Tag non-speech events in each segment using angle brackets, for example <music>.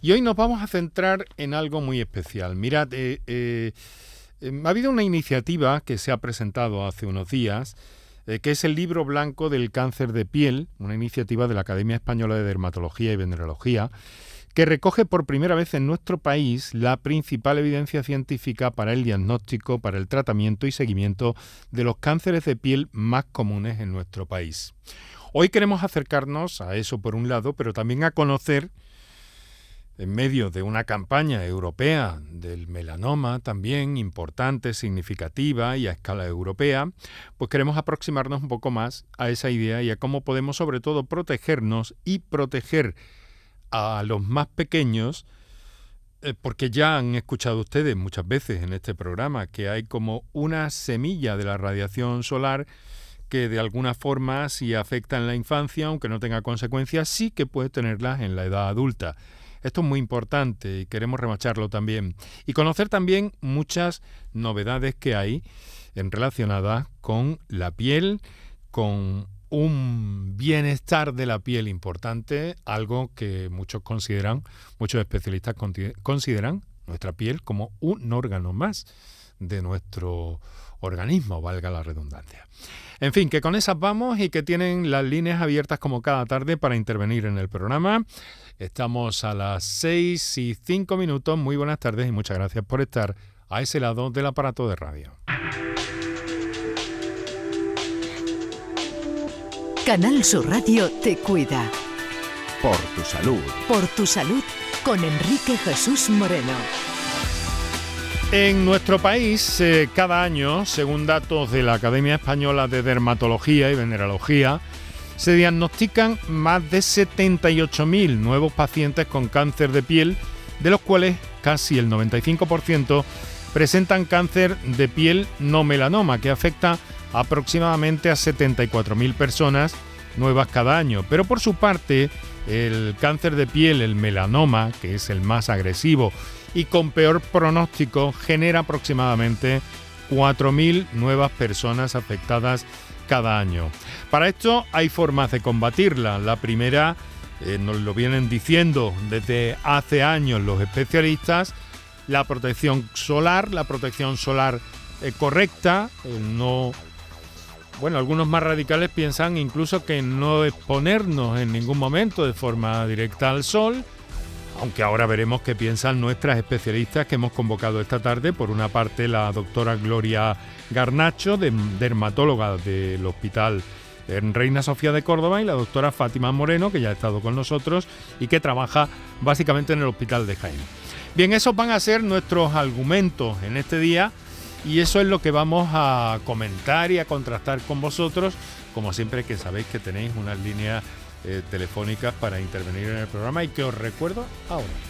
Y hoy nos vamos a centrar en algo muy especial. Mirad, eh, eh, ha habido una iniciativa que se ha presentado hace unos días, que es el libro blanco del cáncer de piel, una iniciativa de la Academia Española de Dermatología y Venerología, que recoge por primera vez en nuestro país la principal evidencia científica para el diagnóstico, para el tratamiento y seguimiento de los cánceres de piel más comunes en nuestro país. Hoy queremos acercarnos a eso por un lado, pero también a conocer, en medio de una campaña europea del melanoma también importante, significativa y a escala europea, pues queremos aproximarnos un poco más a esa idea y a cómo podemos sobre todo protegernos y proteger a los más pequeños, eh, porque ya han escuchado ustedes muchas veces en este programa que hay como una semilla de la radiación solar que de alguna forma si afecta en la infancia, aunque no tenga consecuencias, sí que puede tenerlas en la edad adulta. Esto es muy importante y queremos remacharlo también. Y conocer también muchas novedades que hay en relacionadas con la piel, con un bienestar de la piel importante, algo que muchos consideran, muchos especialistas consideran nuestra piel como un órgano más de nuestro organismo, valga la redundancia. En fin, que con esas vamos y que tienen las líneas abiertas como cada tarde para intervenir en el programa. Estamos a las 6 y 5 minutos. Muy buenas tardes y muchas gracias por estar a ese lado del aparato de radio. Canal Sur Radio te cuida. Por tu salud. Por tu salud con Enrique Jesús Moreno. En nuestro país, eh, cada año, según datos de la Academia Española de Dermatología y Venerología, se diagnostican más de 78.000 nuevos pacientes con cáncer de piel, de los cuales casi el 95% presentan cáncer de piel no melanoma, que afecta aproximadamente a 74.000 personas nuevas cada año. Pero por su parte, el cáncer de piel, el melanoma, que es el más agresivo y con peor pronóstico, genera aproximadamente 4.000 nuevas personas afectadas cada año. Para esto hay formas de combatirla. La primera, eh, nos lo vienen diciendo desde hace años los especialistas, la protección solar, la protección solar eh, correcta, no bueno, algunos más radicales piensan incluso que no exponernos en ningún momento de forma directa al sol, aunque ahora veremos qué piensan nuestras especialistas que hemos convocado esta tarde. Por una parte, la doctora Gloria Garnacho, dermatóloga del Hospital en Reina Sofía de Córdoba, y la doctora Fátima Moreno, que ya ha estado con nosotros y que trabaja básicamente en el Hospital de Jaén. Bien, esos van a ser nuestros argumentos en este día y eso es lo que vamos a comentar y a contrastar con vosotros, como siempre que sabéis que tenéis unas líneas eh, telefónicas para intervenir en el programa y que os recuerdo ahora.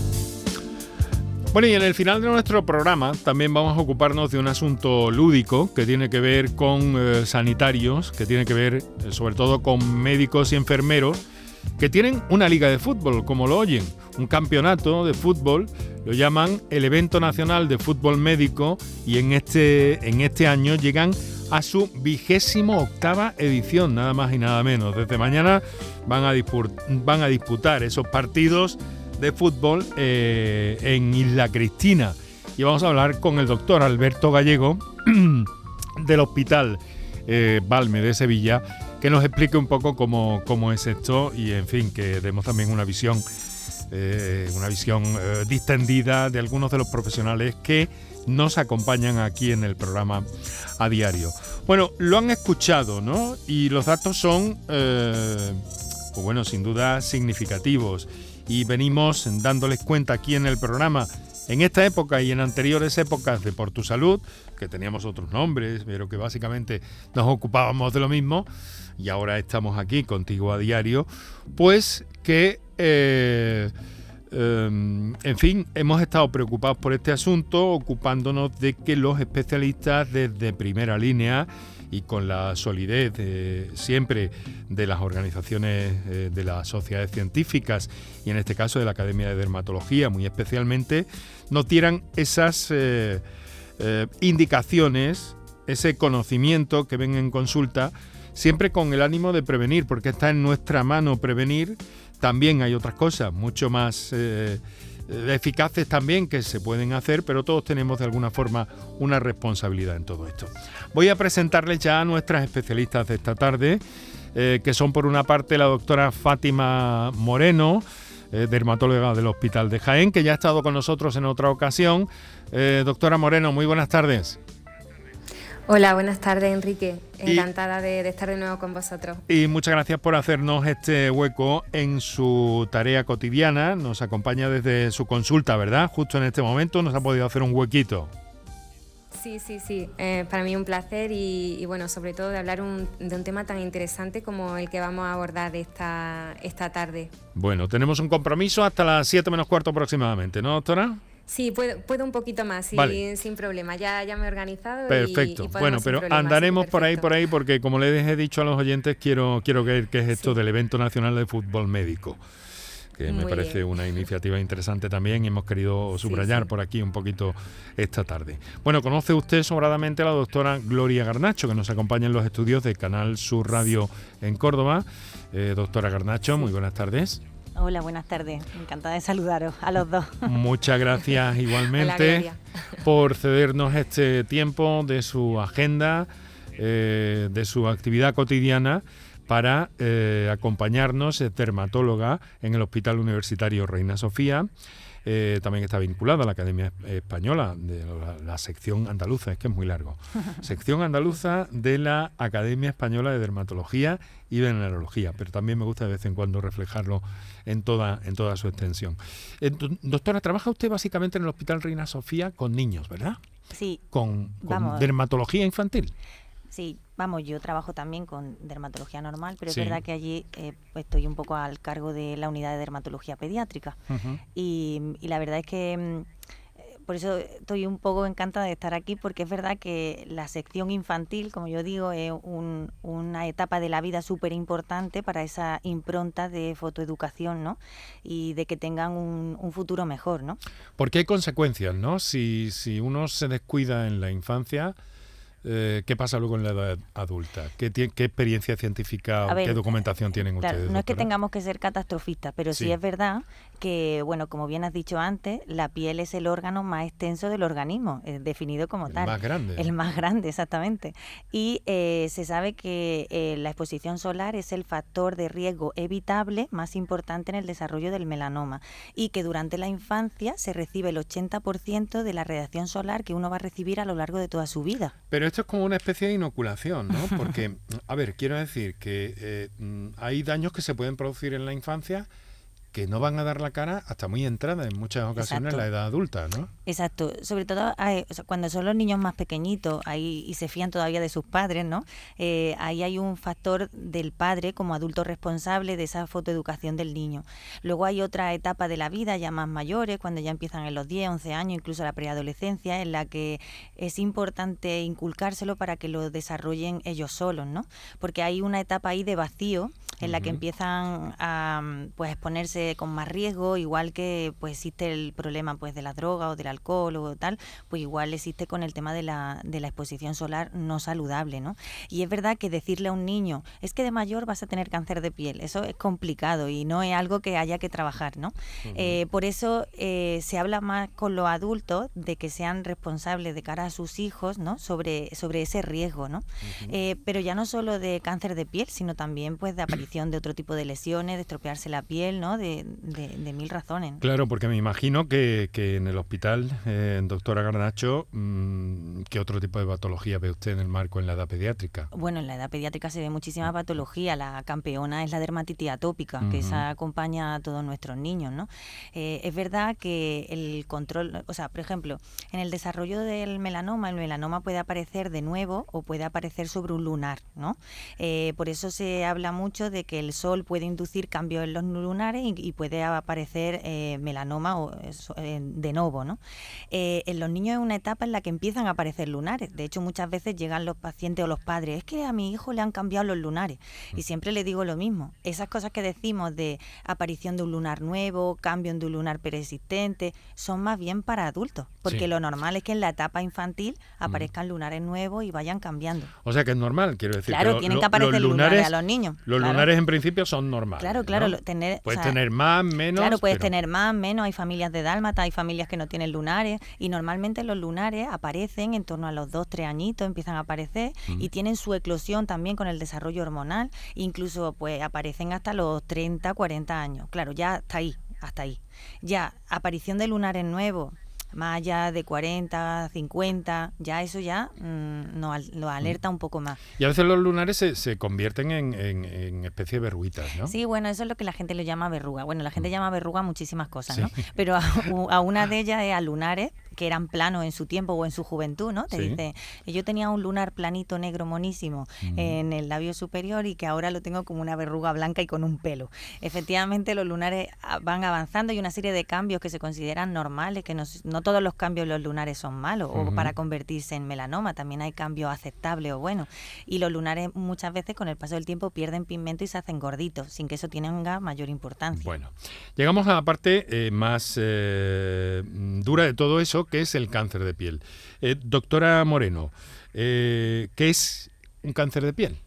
Bueno, y en el final de nuestro programa también vamos a ocuparnos de un asunto lúdico que tiene que ver con eh, sanitarios, que tiene que ver eh, sobre todo con médicos y enfermeros que tienen una liga de fútbol, como lo oyen, un campeonato de fútbol, lo llaman el evento nacional de fútbol médico y en este, en este año llegan a su vigésimo octava edición, nada más y nada menos. Desde mañana van a, van a disputar esos partidos de fútbol eh, en Isla Cristina. Y vamos a hablar con el doctor Alberto Gallego <clears throat> del Hospital eh, Balme de Sevilla, que nos explique un poco cómo, cómo, es esto y, en fin, que demos también una visión, eh, una visión distendida de algunos de los profesionales que nos acompañan aquí en el programa a diario. Bueno, lo han escuchado, ¿no? Y los datos son, eh, pues bueno, sin duda significativos. Y venimos dándoles cuenta aquí en el programa, en esta época y en anteriores épocas de Por tu Salud, que teníamos otros nombres, pero que básicamente nos ocupábamos de lo mismo, y ahora estamos aquí contigo a diario, pues que... Eh, Em, en fin, hemos estado preocupados por este asunto, ocupándonos de que los especialistas desde primera línea y con la solidez siempre de las organizaciones eh, de las sociedades científicas y en este caso de la Academia de Dermatología muy especialmente, nos dieran esas eh, eh, indicaciones, ese conocimiento que ven en consulta, siempre con el ánimo de prevenir, porque está en nuestra mano prevenir. También hay otras cosas mucho más eficaces también que se pueden hacer, pero todos tenemos de alguna forma una responsabilidad en todo esto. Voy a presentarles ya a nuestras especialistas de esta tarde, eh, que son por una parte la doctora Fátima Moreno, eh, dermatóloga del Hospital de Jaén, que ya ha estado con nosotros en otra ocasión. Eh, doctora Moreno, muy buenas tardes. Hola, buenas tardes Enrique. Encantada de, estar de nuevo con vosotros. Y muchas gracias por hacernos este hueco en su tarea cotidiana. Nos acompaña desde su consulta, ¿verdad? Justo en este momento nos ha podido hacer un huequito. Sí, sí, sí. Eh, para mí un placer y, bueno, sobre todo de hablar de un tema tan interesante como el que vamos a abordar esta, esta tarde. Bueno, tenemos un compromiso hasta las 7 menos cuarto aproximadamente, ¿no, doctora? Sí, puedo, un poquito más, sin problema. Ya, ya me he organizado. Perfecto. bueno, pero andaremos por ahí, por ahí, porque como les he dicho a los oyentes, quiero, quiero ver qué es esto del evento nacional de fútbol médico que me parece una iniciativa interesante también y hemos querido subrayar por aquí un poquito esta tarde. Bueno, conoce usted sobradamente a la doctora Gloria Garnacho, que nos acompaña en los estudios de Canal Sur Radio en Córdoba. Eh, doctora Garnacho, muy buenas tardes. Hola, buenas tardes. Encantada de saludaros a los dos. Muchas gracias <laughs> igualmente por cedernos este tiempo de su agenda, eh, de su actividad cotidiana para eh, acompañarnos, es dermatóloga en el Hospital Universitario Reina Sofía. Eh, también está vinculada a la Academia Española, de la, sección andaluza, es que es muy largo. <laughs> sección andaluza de la Academia Española de Dermatología y Venerología, pero también me gusta de vez en cuando reflejarlo en toda, en toda su extensión. Eh, doctora, trabaja usted básicamente en el Hospital Reina Sofía con niños, ¿verdad? Sí. Con, con dermatología infantil. Sí, vamos, yo trabajo también con dermatología normal, pero es verdad que allí eh, estoy un poco al cargo de la unidad de dermatología pediátrica. y, la verdad es que mm, eh, por eso estoy un poco encantada de estar aquí, porque es verdad que la sección infantil, como yo digo, es una etapa de la vida súper importante para esa impronta de fotoeducación, ¿no? Y de que tengan un, un, futuro mejor, ¿no? Porque hay consecuencias, ¿no? Si, si uno se descuida en la infancia, eh, ¿Qué pasa luego en la edad adulta? ¿Qué, qué experiencia científica o qué documentación tienen ustedes? No es que tengamos que ser catastrofistas, pero sí. es verdad que, bueno, como bien has dicho antes, la piel es el órgano más extenso del organismo, es definido como tal. El más grande. El más grande, exactamente. Y eh, se sabe que eh, la exposición solar es el factor de riesgo evitable más importante en el desarrollo del melanoma y que durante la infancia se recibe el 80% de la radiación solar que uno va a recibir a lo largo de toda su vida. Pero esto es como una especie de inoculación, ¿no? <laughs> Porque, a ver, quiero decir que eh, mm, hay daños que se pueden producir en la infancia que no van a dar la cara hasta muy entrada en muchas ocasiones en la edad adulta, ¿no? Exacto, sobre todo cuando son los niños más pequeñitos ahí y se fían todavía de sus padres, ¿no? Eh, ahí hay un factor del padre como adulto responsable de esa fotoeducación del niño. Luego hay otra etapa de la vida ya más mayores, cuando ya empiezan en los 10, 11 años, incluso la preadolescencia, en la que es importante inculcárselo para que lo desarrollen ellos solos, ¿no? Porque hay una etapa ahí de vacío en la que empiezan a pues exponerse con más riesgo, igual que pues existe el problema pues de la droga o del alcohol o tal, pues igual existe con el tema de la, de la exposición solar no saludable, ¿no? Y es verdad que decirle a un niño, es que de mayor vas a tener cáncer de piel, eso es complicado y no es algo que haya que trabajar, ¿no? Eh, por eso eh, se habla más con los adultos de que sean responsables de cara a sus hijos, ¿no? Sobre, sobre ese riesgo, ¿no? Eh, pero ya no solo de cáncer de piel, sino también pues de aparición de otro tipo de lesiones, de estropearse la piel, ¿no? De, mil razones. Claro, porque me imagino que, en el hospital, eh, doctora Garnacho, mm, ¿qué otro tipo de patología ve usted en el marco en la edad pediátrica? Bueno, en la edad pediátrica se ve muchísima patología. La campeona es la dermatitis atópica, que esa acompaña a todos nuestros niños, ¿no? Eh, es verdad que el control, o sea, por ejemplo, en el desarrollo del melanoma, el melanoma puede aparecer de nuevo o puede aparecer sobre un lunar, ¿no? Eh, por eso se habla mucho de de que el sol puede inducir cambios en los lunares y, puede aparecer eh, melanoma o, eh, de nuevo. ¿no? Eh, en los niños es una etapa en la que empiezan a aparecer lunares. De hecho, muchas veces llegan los pacientes o los padres, es que a mi hijo le han cambiado los lunares. Y mm. siempre le digo lo mismo. Esas cosas que decimos de aparición de un lunar nuevo, cambio de un lunar persistente, son más bien para adultos. Porque lo normal es que en la etapa infantil mm. aparezcan lunares nuevos y vayan cambiando. O sea que es normal, quiero decir. Claro, tienen que aparecer lunares, a los niños. Los lunares en principio son normales. Claro, claro. Tener, puedes tener más, menos. Claro, puedes tener más, menos. Hay familias de dálmata, hay familias que no tienen lunares. Y normalmente los lunares aparecen en torno a los dos, tres añitos, empiezan a aparecer y tienen su eclosión también con el desarrollo hormonal. Incluso pues aparecen hasta los 30, 40 años. Claro, ya está ahí, hasta ahí. Ya, aparición de lunares nuevos más allá de 40, 50, ya eso ya mm, nos lo alerta un poco más. Y a veces los lunares se, se convierten en, en, especie de verruguitas, ¿no? Sí, bueno, eso es lo que la gente le llama verruga. Bueno, la gente mm. llama verruga muchísimas cosas, ¿no? Pero a, una de ellas es a lunares, que eran planos en su tiempo o en su juventud, ¿no? Te dice, yo tenía un lunar planito negro monísimo mm. en el labio superior y que ahora lo tengo como una verruga blanca y con un pelo. Efectivamente, los lunares ah, van avanzando y una serie de cambios que se consideran normales, que no, no todos los cambios los lunares son malos o para convertirse en melanoma, también hay cambios aceptables o buenos. Y los lunares muchas veces con el paso del tiempo pierden pigmento y se hacen gorditos, sin que eso tenga mayor importancia. Bueno, llegamos a la parte eh, más eh, dura de todo eso, que es el cáncer de piel. Eh, doctora Moreno, ¿qué es un cáncer de piel?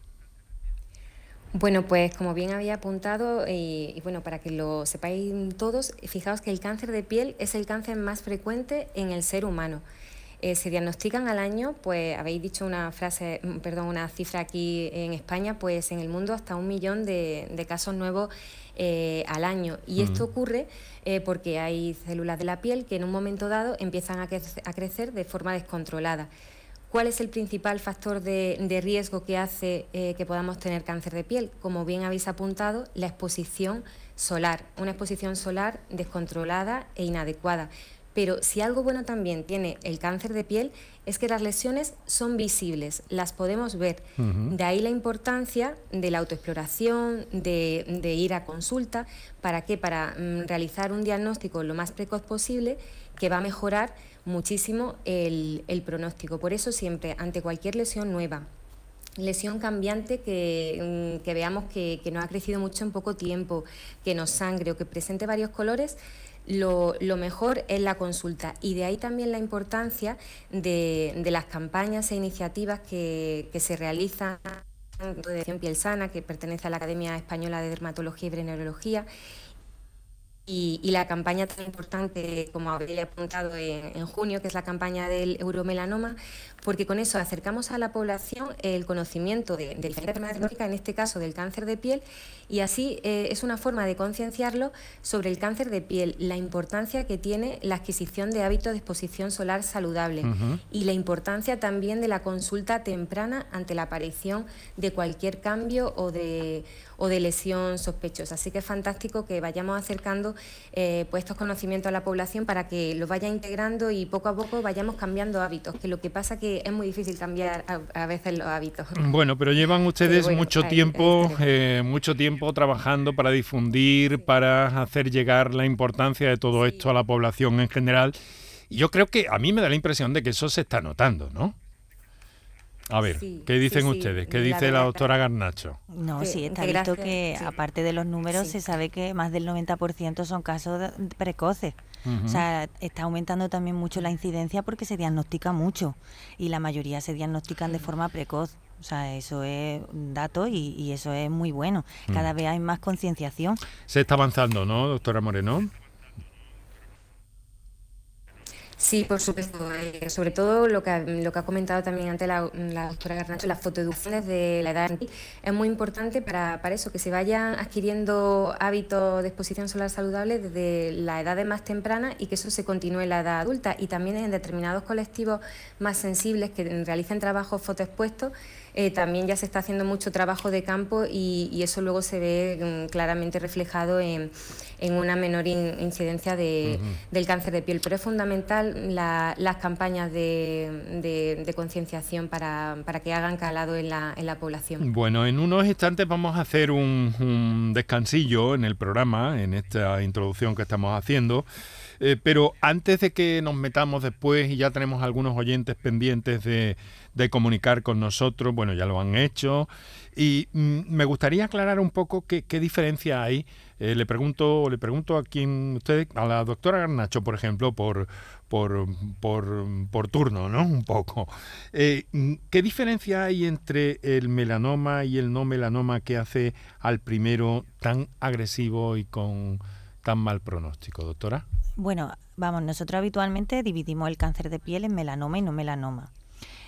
Bueno, pues como bien había apuntado, y, bueno, para que lo sepáis todos, fijaos que el cáncer de piel es el cáncer más frecuente en el ser humano. Eh, se diagnostican al año, pues habéis dicho una frase, mm, perdón, una cifra aquí en España, pues en el mundo hasta un millón de, casos nuevos eh, al año. Y esto ocurre eh, porque hay células de la piel que en un momento dado empiezan a crecer de forma descontrolada. ¿Cuál es el principal factor de, riesgo que hace que podamos tener cáncer de piel? Como bien habéis apuntado, la exposición solar, una exposición solar descontrolada e inadecuada. Pero si algo bueno también tiene el cáncer de piel es que las lesiones son visibles, las podemos ver. De ahí la importancia de la autoexploración, de, ir a consulta. ¿Para qué? Para mm, realizar un diagnóstico lo más precoz posible que va a mejorar muchísimo el, pronóstico. Por eso siempre, ante cualquier lesión nueva, lesión cambiante que, mm, veamos que, no ha crecido mucho en poco tiempo, que nos sangre o que presente varios colores, lo, mejor es la consulta. Y de ahí también la importancia de, las campañas e iniciativas que, se realizan de Piel Sana, que pertenece a la Academia Española de Dermatología y Venereología, y, la campaña tan importante como había apuntado en, junio, que es la campaña del euromelanoma, porque con eso acercamos a la población el conocimiento de, de diferentes enfermedades en este caso del cáncer de piel, y así eh, es una forma de concienciarlo sobre el cáncer de piel, la importancia que tiene la adquisición de hábitos de exposición solar saludable y la importancia también de la consulta temprana ante la aparición de cualquier cambio o de, o de lesión sospechosa. Así que es fantástico que vayamos acercando eh, pues estos conocimientos a la población para que los vaya integrando y poco a poco vayamos cambiando hábitos, que lo que pasa que es muy difícil cambiar a, veces los hábitos. Bueno, pero llevan ustedes mucho tiempo, eh, mucho tiempo trabajando para difundir, para hacer llegar la importancia de todo esto a la población en general. Y yo creo que a mí me da la impresión de que eso se está notando, ¿no? A ver, ¿qué dicen ustedes? ¿Qué dice la, doctora Garnacho? No, sí, está visto que aparte de los números se sabe que más del 90% son casos precoces. O sea, está aumentando también mucho la incidencia porque se diagnostica mucho y la mayoría se diagnostican de forma precoz. O sea, eso es un dato y, eso es muy bueno. Cada mm. vez hay más concienciación. Se está avanzando, ¿no, doctora Moreno? Sí, por supuesto. Eh, sobre todo lo que, ha comentado también antes la, doctora Garnacho, las fotoeducciones de la edad es muy importante para, para eso, que se vayan adquiriendo hábitos de exposición solar saludable desde la edad más temprana y que eso se continúe en la edad adulta y también en determinados colectivos más sensibles que realicen trabajos fotoexpuestos eh, también ya se está haciendo mucho trabajo de campo y, eso luego se ve mm, claramente reflejado en, una menor incidencia del cáncer de piel. Pero es fundamental las campañas de, concienciación para, que hagan calado en la, en la, población. Bueno, en unos instantes vamos a hacer un, un descansillo en el programa, en esta introducción que estamos haciendo. Eh, pero antes de que nos metamos después y ya tenemos algunos oyentes pendientes de, comunicar con nosotros, bueno, ya lo han hecho, y mm, me gustaría aclarar un poco qué, diferencia hay. Eh, le pregunto, le pregunto a quien usted, a la doctora Garnacho, por ejemplo, por, por, por, turno, ¿no? Un poco. Eh, ¿Qué diferencia hay entre el melanoma y el no melanoma que hace al primero tan agresivo y con tan mal pronóstico, doctora? Bueno, vamos, nosotros habitualmente dividimos el cáncer de piel en melanoma y no melanoma.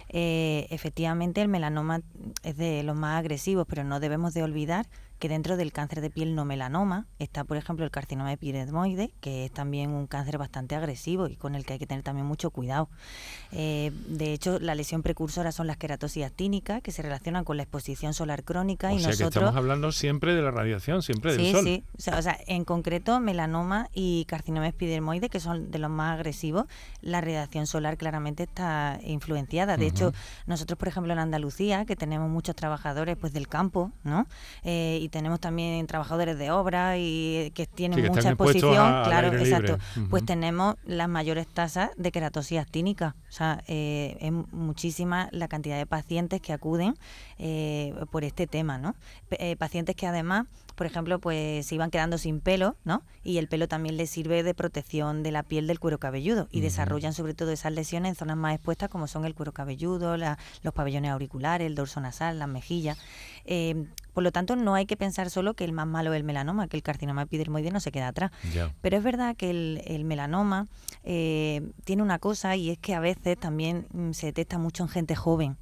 Eh, efectivamente, el melanoma es de los más agresivos, pero no debemos de olvidar que dentro del cáncer de piel no melanoma está, por ejemplo, el carcinoma epidermoide, que es también un cáncer bastante agresivo y con el que hay que tener también mucho cuidado. Eh, de hecho, la lesión precursora son las queratosis actínicas, que se relacionan con la exposición solar crónica. O y sea nosotros... que estamos hablando siempre de la radiación, siempre del sol. Sí, sí. O sea, en concreto, melanoma y carcinoma epidermoide, que son de los más agresivos, la radiación solar claramente está influenciada. De hecho, nosotros, por ejemplo, en Andalucía, que tenemos muchos trabajadores pues del campo, ¿no? Eh, y tenemos también trabajadores de obra y que tienen mucha exposición, claro, exacto. Pues tenemos las mayores tasas de queratosis actínica. O sea, eh, es muchísima la cantidad de pacientes que acuden eh, por este tema, ¿no? Eh, pacientes que además por ejemplo, pues se iban quedando sin pelo, ¿no? Y el pelo también les sirve de protección de la piel del cuero cabelludo y desarrollan sobre todo esas lesiones en zonas más expuestas como son el cuero cabelludo, los pabellones auriculares, el dorso nasal, las mejillas. Eh, por lo tanto, no hay que pensar solo que el más malo es el melanoma, que el carcinoma epidermoide no se queda atrás. Pero es verdad que el, melanoma eh, tiene una cosa y es que a veces también mm, se detecta mucho en gente joven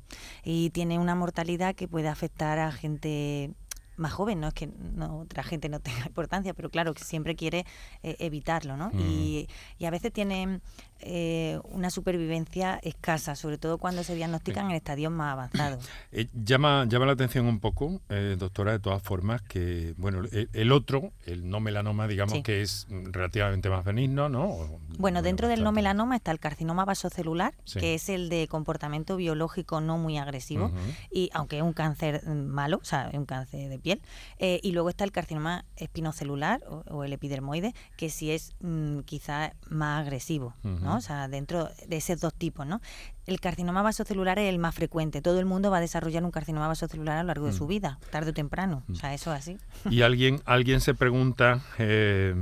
y tiene una mortalidad que puede afectar a gente más joven, no es que no, otra gente no tenga <laughs> importancia, pero claro que siempre quiere eh, evitarlo, ¿no? Y, y, a veces tiene eh, una supervivencia escasa, sobre todo cuando se diagnostican en estadios más avanzados. <clears throat> Eh, llama, llama la atención un poco, eh, doctora, de todas formas, que bueno, el, otro, el no melanoma, digamos que es relativamente más benigno, ¿no? bueno, dentro del no melanoma está el carcinoma vasocelular, que es el de comportamiento biológico no muy agresivo, y aunque es un cáncer malo, o sea, es un cáncer de piel, y luego está el carcinoma espinocelular o, el epidermoide, que sí es mm, quizá más agresivo. ¿No? O sea, dentro de esos dos tipos, ¿no? El carcinoma vasocelular es el más frecuente. Todo el mundo va a desarrollar un carcinoma vasocelular a lo largo de su mm. vida, tarde o temprano. O sea, eso es así. Y alguien, alguien se pregunta, eh,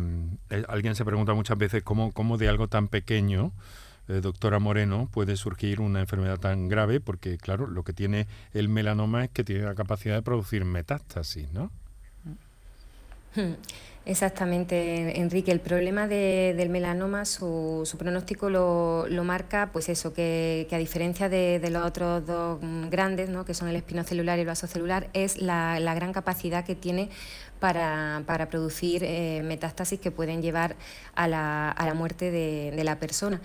eh, alguien se pregunta muchas veces cómo, cómo de algo tan pequeño, eh, doctora Moreno, puede surgir una enfermedad tan grave, porque claro, lo que tiene el melanoma es que tiene la capacidad de producir metástasis, ¿no? Exactamente, Enrique. El problema del melanoma, su, pronóstico lo, marca, pues eso, que, a diferencia de, los otros dos grandes, ¿no? que son el espinocelular y el vasocelular, es la, gran capacidad que tiene para, producir eh, metástasis que pueden llevar a la, muerte de la persona.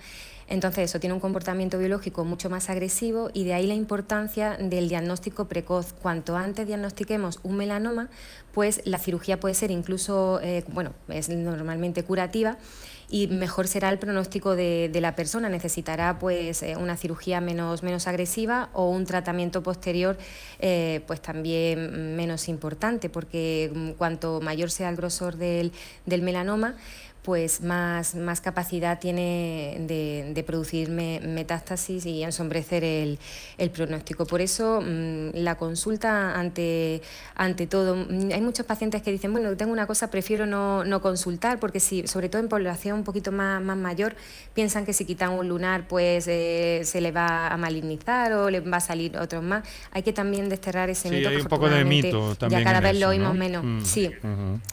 Entonces eso tiene un comportamiento biológico mucho más agresivo y de ahí la importancia del diagnóstico precoz. Cuanto antes diagnostiquemos un melanoma, pues la cirugía puede ser incluso, eh, bueno, es normalmente curativa y mejor será el pronóstico de, la persona. Necesitará pues eh, una cirugía menos, menos agresiva o un tratamiento posterior eh, pues también menos importante, porque mm, cuanto mayor sea el grosor del, del melanoma, pues más, más capacidad tiene de, producir metástasis y ensombrecer el, pronóstico. Por eso mm, la consulta ante, ante todo, mm, hay muchos pacientes que dicen, bueno, tengo una cosa, prefiero no, consultar, porque si, sobre todo en población un poquito más, más mayor, piensan que si quitan un lunar pues eh, se le va a malignizar o le va a salir otro más. Hay que también desterrar ese mito. Hay un poco de mito también. Ya cada vez lo oímos menos. Mm, sí.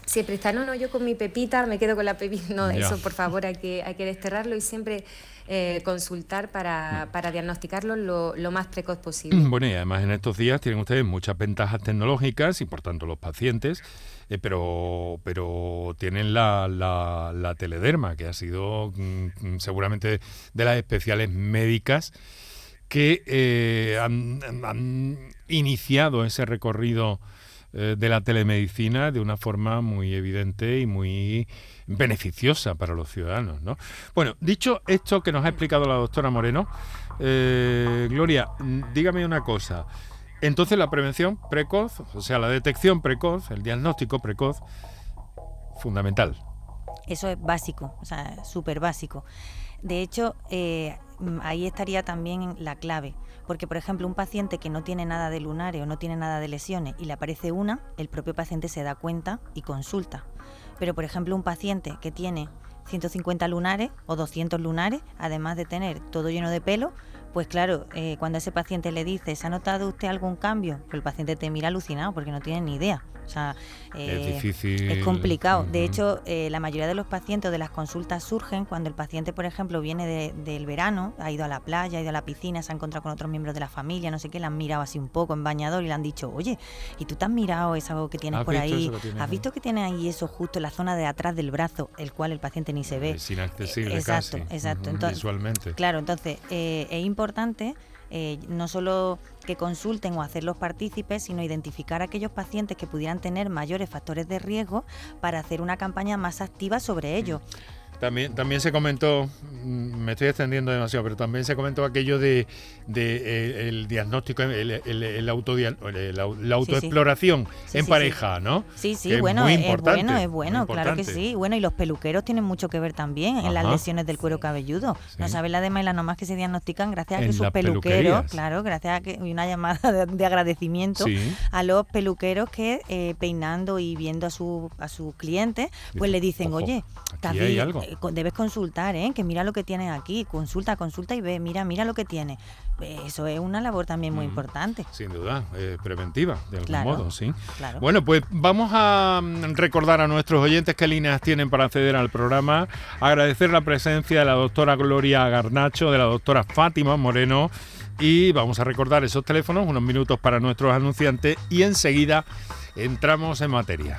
Siempre está, no, no, yo con mi pepita me quedo con la pepita <laughs> no, eso por favor hay que, hay que desterrarlo y siempre eh, consultar para, para diagnosticarlo lo, más precoz posible. <clears throat> Bueno, y además en estos días tienen ustedes muchas ventajas tecnológicas y por tanto los pacientes, eh, pero, pero tienen la, la, telederma, que ha sido mm, mm, seguramente de las especiales médicas que eh, han, iniciado ese recorrido de la telemedicina de una forma muy evidente y muy beneficiosa para los ciudadanos. ¿no? Bueno, dicho esto que nos ha explicado la doctora Moreno, eh, Gloria, dígame una cosa. Entonces la prevención precoz, o sea, la detección precoz, el diagnóstico precoz, fundamental. Eso es básico, o sea, súper básico. De hecho, eh, ahí estaría también la clave, porque por ejemplo un paciente que no tiene nada de lunares o no tiene nada de lesiones y le aparece una, el propio paciente se da cuenta y consulta. Pero por ejemplo un paciente que tiene 150 lunares o 200 lunares, además de tener todo lleno de pelo, pues claro, eh, cuando ese paciente le dice, ¿se ha notado usted algún cambio? Pues el paciente te mira alucinado porque no tiene ni idea. O sea, es eh, difícil. Es complicado. De hecho, eh, la mayoría de los pacientes de las consultas surgen cuando el paciente, por ejemplo, viene del verano, ha ido a la playa, ha ido a la piscina, se ha encontrado con otros miembros de la familia, no sé qué, le han mirado así un poco en bañador y le han dicho, oye, ¿y tú te has mirado eso que tienes por ahí? ¿Has visto que tiene ahí eso justo en la zona de atrás del brazo, el cual el paciente ni se ve? Es inaccesible exacto, Exacto, visualmente. Claro, entonces eh, es importante eh, no solo que consulten o hacerlos partícipes, sino identificar a aquellos pacientes que pudieran tener mayores factores de riesgo para hacer una campaña más activa sobre ello. También, también se comentó, mm, me estoy extendiendo demasiado, pero también se comentó aquello de, de eh, el diagnóstico, el, el, la autoexploración en pareja, ¿no? Sí, sí, bueno, es, bueno, es bueno, claro que sí. Bueno, y los peluqueros tienen mucho que ver también en las lesiones del cuero cabelludo. No saben la de más que se diagnostican gracias a que sus peluqueros, claro, gracias a que una llamada de, agradecimiento a los peluqueros que eh, peinando y viendo a su a sus clientes, pues le dicen, oye, aquí hay algo debes consultar, ¿eh? que mira lo que tienes aquí, consulta, consulta y ve, mira, mira lo que tiene. Eso es una labor también muy importante. Sin duda, eh, preventiva, de algún modo, sí. Bueno, pues vamos a mm, recordar a nuestros oyentes qué líneas tienen para acceder al programa, agradecer la presencia de la doctora Gloria Garnacho, de la doctora Fátima Moreno y vamos a recordar esos teléfonos, unos minutos para nuestros anunciantes y enseguida entramos en materia.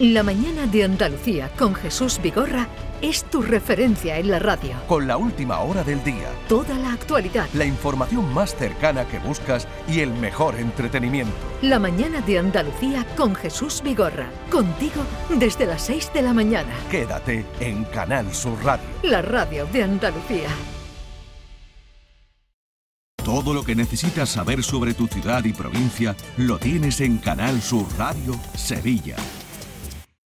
La mañana de Andalucía con Jesús Vigorra es tu referencia en la radio. Con la última hora del día. Toda la actualidad. La información más cercana que buscas y el mejor entretenimiento. La mañana de Andalucía con Jesús Vigorra. Contigo desde las 6 de la mañana. Quédate en Canal Sur Radio. La radio de Andalucía. Todo lo que necesitas saber sobre tu ciudad y provincia lo tienes en Canal Sur Radio Sevilla.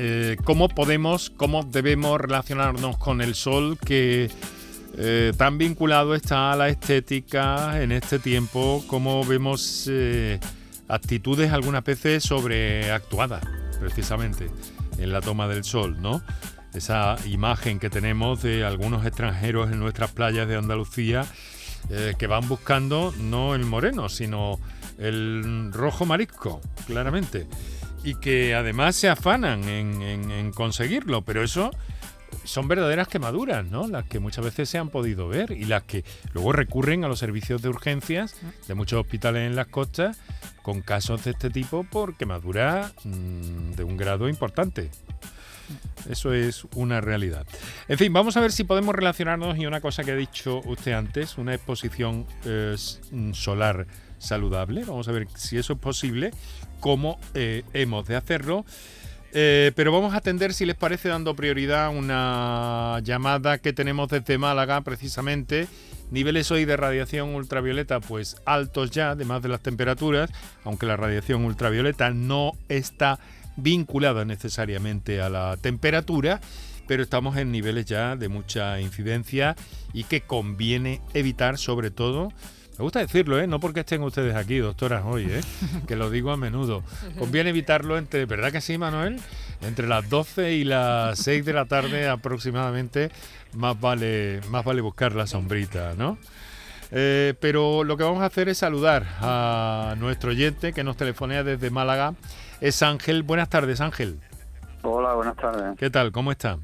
eh, cómo podemos, cómo debemos relacionarnos con el sol, que eh, tan vinculado está a la estética en este tiempo como vemos eh, actitudes algunas veces sobreactuadas, precisamente, en la toma del sol, ¿no? Esa imagen que tenemos de algunos extranjeros en nuestras playas de Andalucía que van buscando no el moreno, sino el rojo marisco, claramente. Y que además se afanan en conseguirlo, pero eso son verdaderas quemaduras, ¿no? Las que muchas veces se han podido ver y las que luego recurren a los servicios de urgencias de muchos hospitales en las costas con casos de este tipo por quemaduras mm, de un grado importante. Eso es una realidad. En fin, vamos a ver si podemos relacionarnos y una cosa que ha dicho usted antes, una exposición eh, solar saludable. Vamos a ver si eso es posible, cómo eh, hemos de hacerlo eh, pero vamos a atender, si les parece, dando prioridad una llamada que tenemos desde Málaga, precisamente. Niveles hoy de radiación ultravioleta, pues altos ya, además de las temperaturas, aunque la radiación ultravioleta no está vinculada necesariamente a la temperatura, pero estamos en niveles ya de mucha incidencia y que conviene evitar, sobre todo, me gusta decirlo, ¿eh? No porque estén ustedes aquí, doctoras, hoy, ¿eh? <laughs> Que lo digo a menudo. Conviene evitarlo entre, ¿verdad que sí, Manuel? Entre las 12 y las 6 de la tarde aproximadamente, más vale, más vale buscar la sombrita, ¿no? Eh, pero lo que vamos a hacer es saludar a nuestro oyente que nos telefonea desde Málaga. Es Ángel. Buenas tardes, Ángel. Hola, buenas tardes. ¿Qué tal? ¿Cómo está?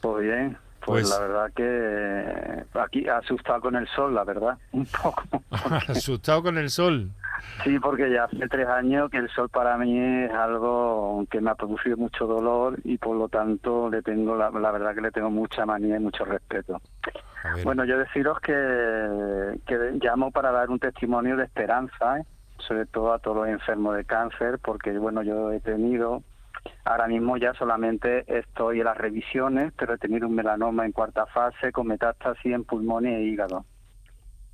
Pues bien. Pues, pues, la verdad que aquí asustado con el sol, la verdad, <laughs> un poco. <laughs> asustado con el sol. Sí, porque ya hace tres años que el sol para mí es algo que me ha producido mucho dolor y por lo tanto le tengo la, verdad que le tengo mucha manía y mucho respeto. Bueno, yo deciros que, que llamo para dar un testimonio de esperanza, ¿eh? sobre todo a todos los enfermos de cáncer, porque bueno, yo he tenido Ahora mismo ya solamente estoy en las revisiones, pero he tenido un melanoma en cuarta fase con metástasis en pulmones e hígado.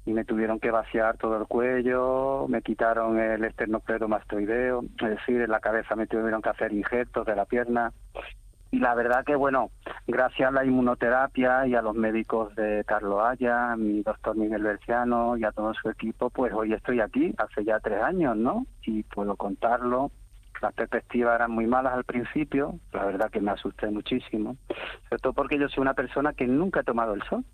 Y me tuvieron que vaciar todo el cuello, me quitaron el esternocleidomastoideo, es decir, en la cabeza me tuvieron que hacer injertos de la pierna. Y la verdad que, bueno, gracias a la inmunoterapia y a los médicos de Carlos Haya, a mi doctor Miguel Berciano y a todo su equipo, pues hoy estoy aquí, hace ya tres años, ¿no? Y puedo contarlo las perspectivas eran muy malas al principio, la verdad que me asusté muchísimo, sobre todo porque yo soy una persona que nunca he tomado el sol,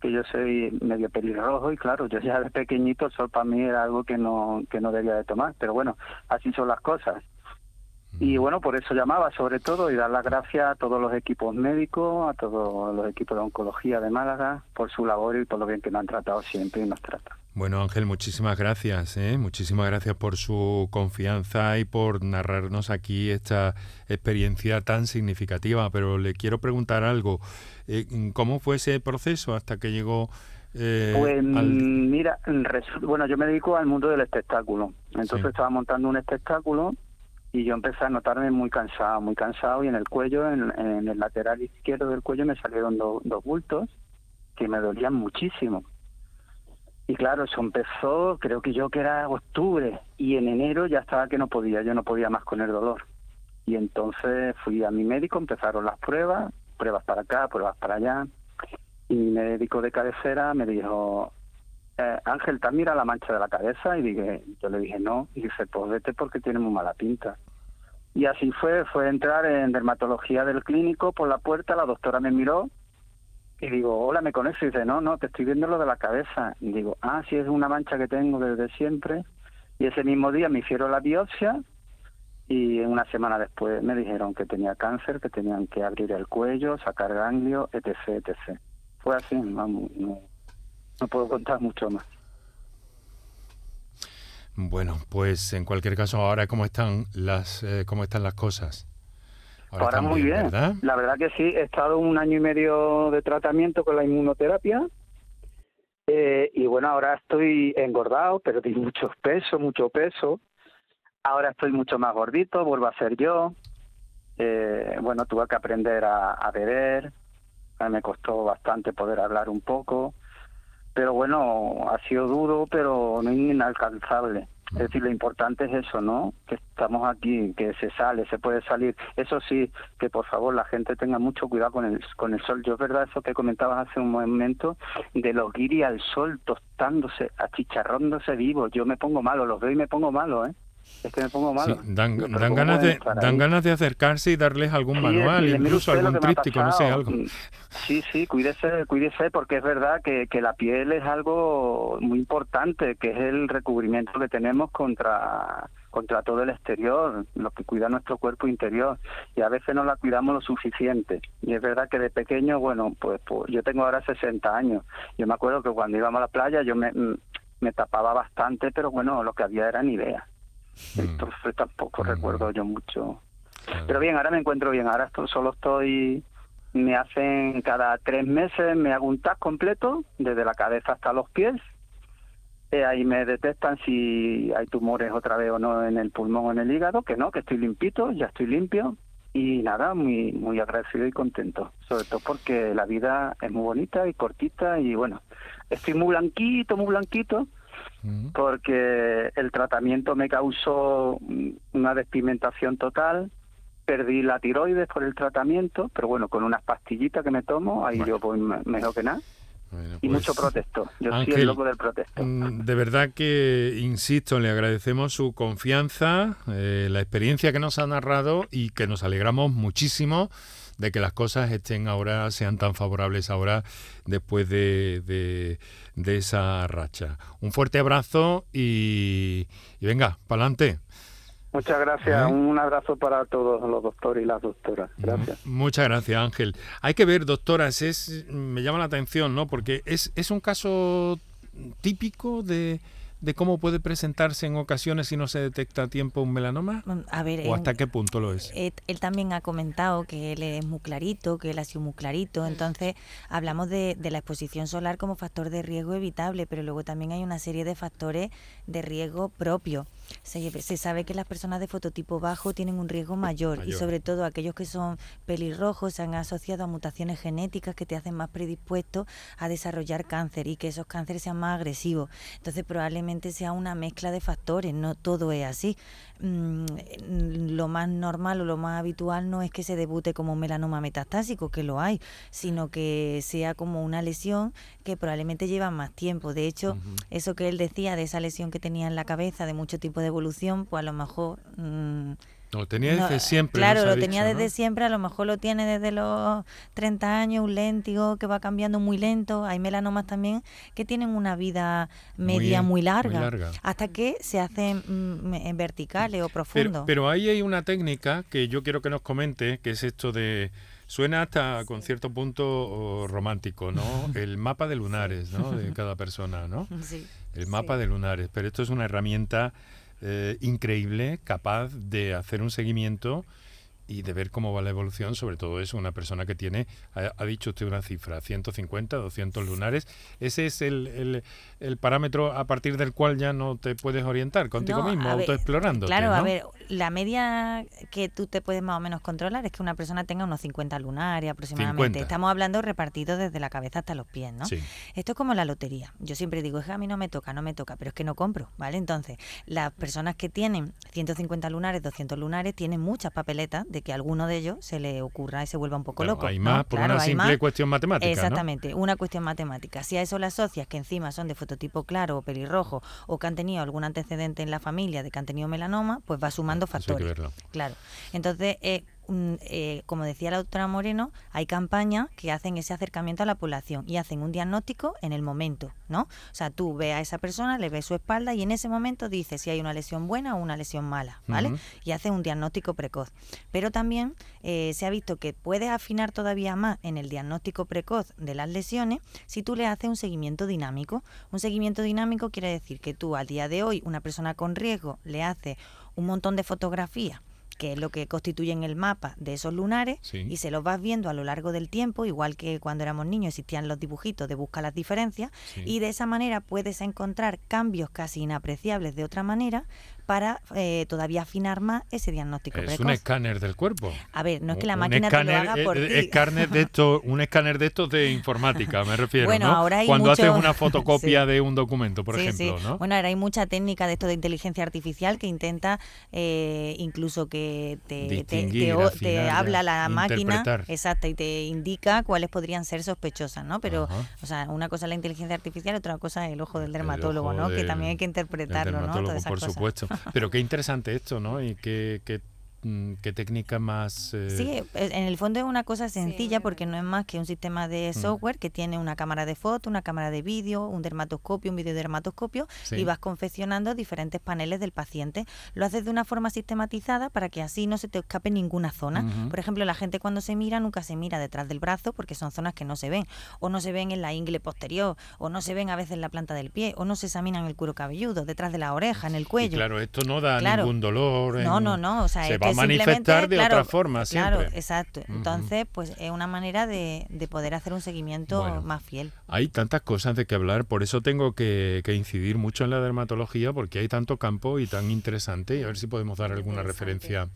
que yo soy medio pelirrojo y claro, yo ya de pequeñito el sol para mí era algo que no, que no debía de tomar, pero bueno, así son las cosas. Y bueno, por eso llamaba sobre todo y dar las gracias a todos los equipos médicos, a todos los equipos de oncología de Málaga por su labor y por lo bien que nos han tratado siempre y nos tratan. Bueno, Ángel, muchísimas gracias. ¿eh? Muchísimas gracias por su confianza y por narrarnos aquí esta experiencia tan significativa. Pero le quiero preguntar algo. Eh, ¿Cómo fue ese proceso hasta que llegó? Eh, pues mira, bueno, yo me dedico al mundo del espectáculo. Entonces estaba montando un espectáculo y yo empecé a notarme muy cansado, muy cansado y en el cuello, en, el lateral izquierdo del cuello me salieron dos bultos que me dolían muchísimo y claro, eso empezó, creo que yo que era octubre, y en enero ya estaba que no podía, yo no podía más con el dolor. Y entonces fui a mi médico, empezaron las pruebas, pruebas para acá, pruebas para allá, y mi médico de cabecera me dijo, eh, Ángel, ¿te mira la mancha de la cabeza? Y dije, yo le dije, no, y dice, pues vete porque tiene muy mala pinta. Y así fue, fue entrar en dermatología del clínico por la puerta, la doctora me miró y digo, hola, ¿me conoces? Y dice, no, no, te estoy viendo lo de la cabeza. Y digo, ah, sí, es una mancha que tengo desde siempre. Y ese mismo día me hicieron la biopsia y una semana después me dijeron que tenía cáncer, que tenían que abrir el cuello, sacar ganglio, etc., etc. Fue así, vamos, no, no puedo contar mucho más. Bueno, pues en cualquier caso, ahora cómo están las eh, cómo están las cosas. Ahora, muy bien. La verdad que sí, he estado un año y medio de tratamiento con la inmunoterapia. Eh, y bueno, ahora estoy engordado, pero tengo mucho peso, mucho peso. Ahora estoy mucho más gordito, vuelvo a ser yo. Eh, bueno, tuve que aprender a, beber. me costó bastante poder hablar un poco. Pero bueno, ha sido duro, pero no inalcanzable. Es decir, lo importante es eso, ¿no? Que estamos aquí, que se sale, se puede salir. Eso sí, que por favor la gente tenga mucho cuidado con el, con el sol. Yo es verdad eso que comentabas hace un momento de los guiris al sol tostándose, achicharrándose vivo. Yo me pongo malo, los veo y me pongo malo, ¿eh? Es que me pongo malo. dan, ganas de, dan ganas de acercarse y darles algún manual, incluso algún tríptico, no sé, algo. Sí, sí, cuídese, cuídese porque es verdad que, que la piel es algo muy importante, que es el recubrimiento que tenemos contra contra todo el exterior, lo que cuida nuestro cuerpo interior y a veces no la cuidamos lo suficiente. Y es verdad que de pequeño, bueno, pues, pues yo tengo ahora 60 años. Yo me acuerdo que cuando íbamos a la playa yo me, me tapaba bastante, pero bueno, lo que había era ni idea. Mm. Entonces tampoco mm. recuerdo yo mucho. Pero bien, ahora me encuentro bien. Ahora solo estoy. Me hacen cada tres meses, me hago un tag completo, desde la cabeza hasta los pies. Eh, ahí me detectan si hay tumores otra vez o no en el pulmón o en el hígado, que no, que estoy limpito, ya estoy limpio. Y nada, muy, muy agradecido y contento. Sobre todo porque la vida es muy bonita y cortita y bueno, estoy muy blanquito, muy blanquito porque el tratamiento me causó una despigmentación total, perdí la tiroides por el tratamiento, pero bueno, con unas pastillitas que me tomo, ahí yo voy mejor que nada. y mucho pues, protesto. Yo soy el loco del protesto. Mm, de verdad que, insisto, le agradecemos su confianza, eh, la experiencia que nos ha narrado y que nos alegramos muchísimo de que las cosas estén ahora, sean tan favorables ahora después de, de, esa racha. Un fuerte abrazo y, venga, para adelante. Muchas gracias. ¿Eh? Un abrazo para todos los doctores y las doctoras. Gracias. Muchas gracias, Ángel. Hay que ver, doctoras, es, me llama la atención, ¿no? Porque es, es un caso típico de, de cómo puede presentarse en ocasiones si no se detecta a tiempo un melanoma? Mm, a ver, ¿O hasta qué punto lo es? Él, también ha comentado que él es muy clarito, que él ha sido muy clarito, entonces hablamos de, la exposición solar como factor de riesgo evitable, pero luego también hay una serie de factores de riesgo propio. Se, sabe que las personas de fototipo bajo tienen un riesgo mayor, y sobre todo aquellos que son pelirrojos se han asociado a mutaciones genéticas que te hacen más predispuesto a desarrollar cáncer y que esos cánceres sean más agresivos. Entonces probablemente sea una mezcla de factores, no todo es así. Mm, lo más normal o lo más habitual no es que se debute como un melanoma metastásico, que lo hay, sino que sea como una lesión que probablemente lleva más tiempo. De hecho, eso que él decía de esa lesión que tenía en la cabeza, de mucho tipo de evolución, pues a lo mejor... Mm, lo tenía desde siempre. Claro, lo tenía desde siempre, a lo mejor lo tiene desde los 30 años, un léntigo que va cambiando muy lento. Hay melanomas también que tienen una vida media muy, larga, hasta que se hacen mm, verticales o profundos. Pero, ahí hay una técnica que yo quiero que nos comente, que es esto de... Suena hasta con cierto punto romántico, ¿no? <laughs> El mapa de lunares, ¿no? De cada persona, ¿no? <laughs> Sí. El mapa de lunares. Pero esto es una herramienta eh, increíble, capaz de hacer un seguimiento y de ver cómo va la evolución, sobre todo eso, una persona que tiene, ha, dicho usted una cifra, 150, 200 lunares, ese es el, el, parámetro a partir del cual ya no te puedes orientar contigo mismo, autoexplorando. Claro, a ver, la media que tú te puedes más o menos controlar es que una persona tenga unos 50 lunares aproximadamente. Estamos hablando repartidos desde la cabeza hasta los pies, ¿no? Esto es como la lotería. Yo siempre digo, es que a mí no me toca, no me toca, pero es que no compro, ¿vale? Entonces, las personas que tienen 150 lunares, 200 lunares, tienen muchas papeletas de que alguno de ellos se le ocurra y se vuelva un poco loco. Hay más por una simple cuestión matemática. Exactamente, una cuestión matemática. Si a eso le asocias que encima son de fototipo claro o pelirrojo o que han tenido algún antecedente en la familia de que han tenido melanoma, pues va sumando factores. Claro. Entonces, eh, eh, como decía la doctora Moreno, hay campañas que hacen ese acercamiento a la población y hacen un diagnóstico en el momento, ¿no? O sea, tú ves a esa persona, le ves su espalda y en ese momento dices si hay una lesión buena o una lesión mala, ¿vale? Y hacen un diagnóstico precoz. Pero también eh, se ha visto que puedes afinar todavía más en el diagnóstico precoz de las lesiones si tú le haces un seguimiento dinámico. Un seguimiento dinámico quiere decir que tú al día de hoy, una persona con riesgo, le haces un montón de fotografías que es lo que constituyen el mapa de esos lunares, y se los vas viendo a lo largo del tiempo, igual que cuando éramos niños existían los dibujitos de busca las diferencias, y de esa manera puedes encontrar cambios casi inapreciables de otra manera, para eh, todavía afinar más ese diagnóstico es un escáner del cuerpo. A ver, no es que la máquina te lo haga por ti. Escáner de <laughs> esto, un escáner de estos de informática, me refiero, bueno, Ahora hay Cuando haces una <laughs> fotocopia de un documento, por ejemplo, ¿no? Bueno, ahora hay mucha técnica de esto de inteligencia artificial que intenta eh, incluso que te, te, habla la máquina, exacto, y te indica cuáles podrían ser sospechosas, ¿no? Pero, o sea, una cosa es la inteligencia artificial, otra cosa es el ojo del dermatólogo, ¿no? que también hay que interpretarlo, ¿no? por supuesto. Pero qué interesante esto, ¿no? Y qué, ¿Qué técnica más...? Eh? Sí, eh, en el fondo es una cosa sencilla porque no es más que un sistema de mm. software que tiene una cámara de foto, una cámara de vídeo, un dermatoscopio, un videodermatoscopio y vas confeccionando diferentes paneles del paciente. Lo haces de una forma sistematizada para que así no se te escape ninguna zona. Por ejemplo, la gente cuando se mira nunca se mira detrás del brazo porque son zonas que no se ven o no se ven en la ingle posterior o no se ven a veces en la planta del pie o no se examinan el cuero cabelludo, detrás de la oreja, en el cuello. claro, esto no da ningún dolor. No, no, no. O sea, manifestar de otra forma siempre. Claro, exacto. Entonces, pues es una manera de, poder hacer un seguimiento más fiel. Hay tantas cosas de que hablar, por eso tengo que, incidir mucho en la dermatología, porque hay tanto campo y tan interesante, y a ver si podemos dar alguna referencia.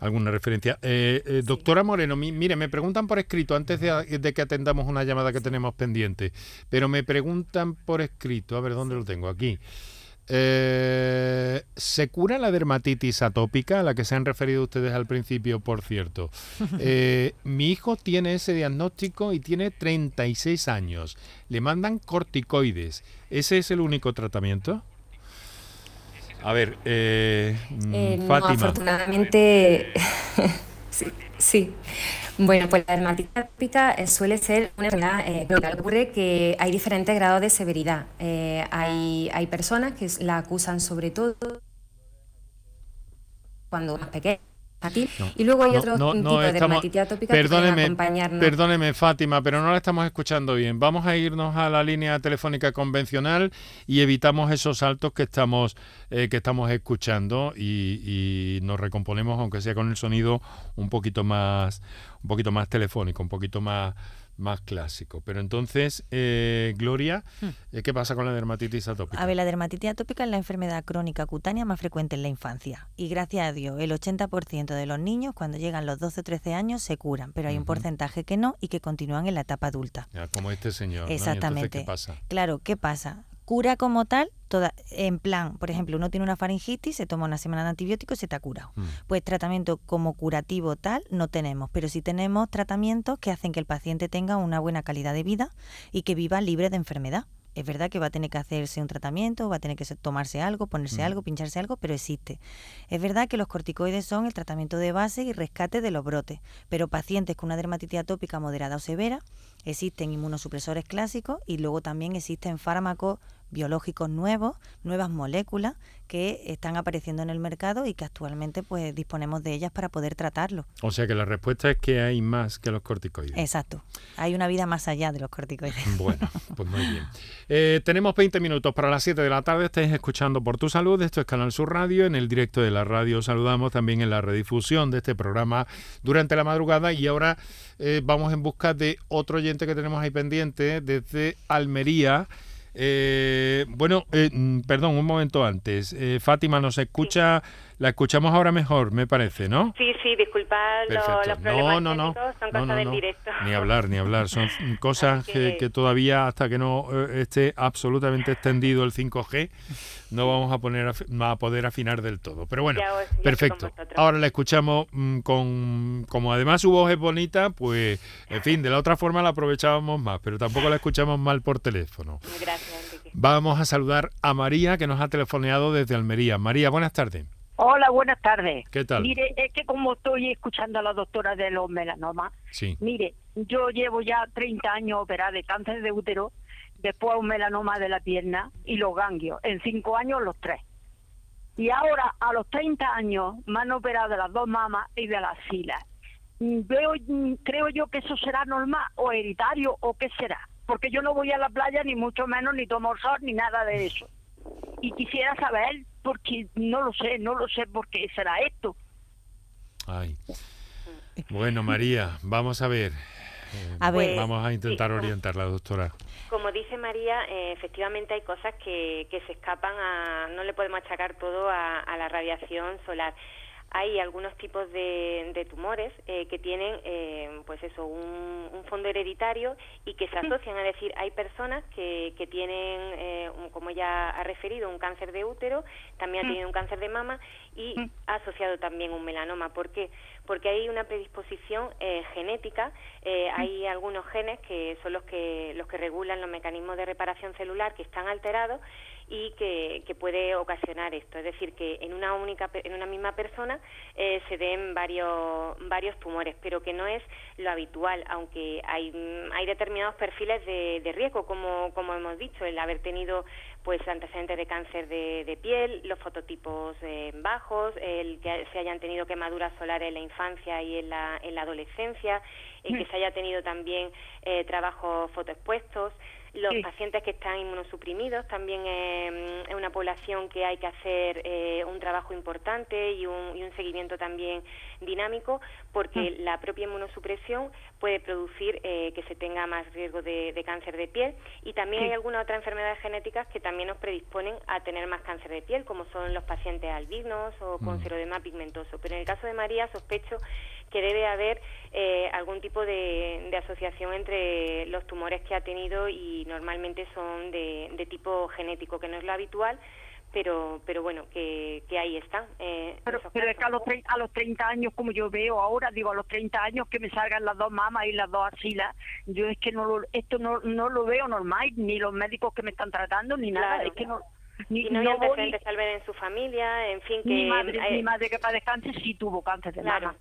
alguna referencia. Eh, eh, doctora Moreno, mire, me preguntan por escrito, antes de, de que atendamos una llamada que tenemos pendiente, pero me preguntan por escrito, a ver dónde lo tengo, aquí. Eh, ¿Se cura la dermatitis atópica, a la que se han referido ustedes al principio, por cierto? <laughs> Eh, mi hijo tiene ese diagnóstico y tiene 36 años. Le mandan corticoides. ¿Ese es el único tratamiento? A ver, eh, mm, Fátima. afortunadamente, <laughs> sí. sí. Bueno, pues la dermatitis atópica eh, suele ser una enfermedad eh, ocurre que hay diferentes grados de severidad. Eh, hay, hay personas que la acusan sobre todo cuando más pequeña y luego hay otro tipo de dermatitis atópica perdóneme, que acompañarnos. Perdóneme, Fátima, pero no la estamos escuchando bien. Vamos a irnos a la línea telefónica convencional y evitamos esos saltos que estamos, eh, que estamos escuchando y, y, nos recomponemos, aunque sea con el sonido un poquito más, un poquito más telefónico, un poquito más más clásico. Pero entonces, eh, Gloria, hmm. eh, ¿qué pasa con la dermatitis atópica? A ver, la dermatitis atópica es la enfermedad crónica cutánea más frecuente en la infancia. Y gracias a Dios, el 80% de los niños cuando llegan los 12 o 13 años se curan, pero hay un porcentaje que no y que continúan en la etapa adulta. como este señor. Exactamente. ¿qué pasa? Claro, ¿qué pasa? Cura como tal, toda, en plan, por ejemplo, uno tiene una faringitis, se toma una semana de antibióticos y se te ha curado. Mm. Pues tratamiento como curativo tal no tenemos, pero sí tenemos tratamientos que hacen que el paciente tenga una buena calidad de vida y que viva libre de enfermedad. Es verdad que va a tener que hacerse un tratamiento, va a tener que tomarse algo, ponerse mm. algo, pincharse algo, pero existe. Es verdad que los corticoides son el tratamiento de base y rescate de los brotes, pero pacientes con una dermatitis atópica moderada o severa, existen inmunosupresores clásicos y luego también existen fármacos biológicos nuevos, nuevas moléculas que están apareciendo en el mercado y que actualmente pues disponemos de ellas para poder tratarlo. O sea que la respuesta es que hay más que los corticoides. Exacto. Hay una vida más allá de los corticoides. <laughs> Bueno, pues muy bien. Eh, tenemos 20 minutos para las 7 de la tarde. Estáis escuchando Por Tu Salud. Esto es Canal Sur Radio. En el directo de la radio saludamos también en la redifusión de este programa durante la madrugada. Y ahora eh, vamos en busca de otro oyente que tenemos ahí pendiente desde Almería. Eh, bueno, eh, mm, perdón, un momento antes. Eh, Fátima, ¿nos escucha? La escuchamos ahora mejor, me parece, ¿no? Sí, sí, disculpad los, problemas no, no, no, son cosas del directo. Ni hablar, ni hablar. Son <laughs> cosas que, todavía, hasta que no eh, esté absolutamente extendido el 5G, no vamos a, poner a, poder afinar del todo. Pero bueno, perfecto. Ahora la escuchamos mm, con... Como además su voz es bonita, pues, en fin, de la otra forma la aprovechábamos más, pero tampoco la escuchamos mal por teléfono. Gracias, Enrique. Vamos a saludar a María, que nos ha telefoneado desde Almería. María, buenas tardes. Hola, buenas tardes. ¿Qué tal? Mire, es que como estoy escuchando a la doctora de los melanomas, mire, yo llevo ya 30 años operada de cáncer de útero, después un melanoma de la pierna y los ganglios, en 5 años los tres. Y ahora, a los 30 años, me han operado de las dos mamas y de las filas. Veo, creo yo que eso será normal o hereditario o qué será, porque yo no voy a la playa ni mucho menos, ni tomo sol, ni nada de eso. Y quisiera saber porque no lo sé, no lo sé por qué será esto. Ay. Bueno, María, vamos a ver. a ver, vamos a intentar orientarla, doctora. Como dice María, eh, efectivamente hay cosas que, que se escapan a, no le podemos achacar todo a, a la radiación solar hay algunos tipos de, de tumores eh, que tienen eh, pues eso un, un, fondo hereditario y que se asocian. Es decir hay personas que, que tienen eh, como ya ha referido un cáncer de útero también ha tenido un cáncer de mama y ha asociado también un melanoma ¿por qué? porque hay una predisposición genética hay algunos genes que son los que los que regulan los mecanismos de reparación celular que están alterados y que, que, puede ocasionar esto. Es decir, que en una única, en una misma persona eh, se den varios, varios tumores, pero que no es lo habitual, aunque hay, hay determinados perfiles de, de riesgo, como, como hemos dicho, el haber tenido pues antecedentes de cáncer de, de piel, los fototipos eh, bajos, el que se hayan tenido quemaduras solares en la infancia y en la, en la adolescencia, el que mm. se haya tenido también eh, trabajos fotoexpuestos, los pacientes que están inmunosuprimidos también es una población que hay que hacer eh, un trabajo importante y un, y un, seguimiento también dinámico porque mm. la propia inmunosupresión puede producir eh, que se tenga más riesgo de, cáncer de piel y también hay algunas otras enfermedades genéticas que también nos predisponen a tener más cáncer de piel como son los pacientes albinos o con mm. serodema pigmentoso. Pero en el caso de María sospecho que debe haber eh, algún tipo de, asociación entre los tumores que ha tenido y normalmente son de, tipo genético, que no es lo habitual, pero pero bueno, que, que ahí está. Eh, pero, es que a los, a los 30 años, como yo veo ahora, digo, a los 30 años que me salgan las dos mamas y las dos axilas, yo es que no lo, esto no, no lo veo normal, ni los médicos que me están tratando, ni nada, es que no... Ni, y no, hay antecedentes tal vez en su familia, en fin, que... Mi madre, mi madre que padece cáncer sí tuvo cáncer de mama.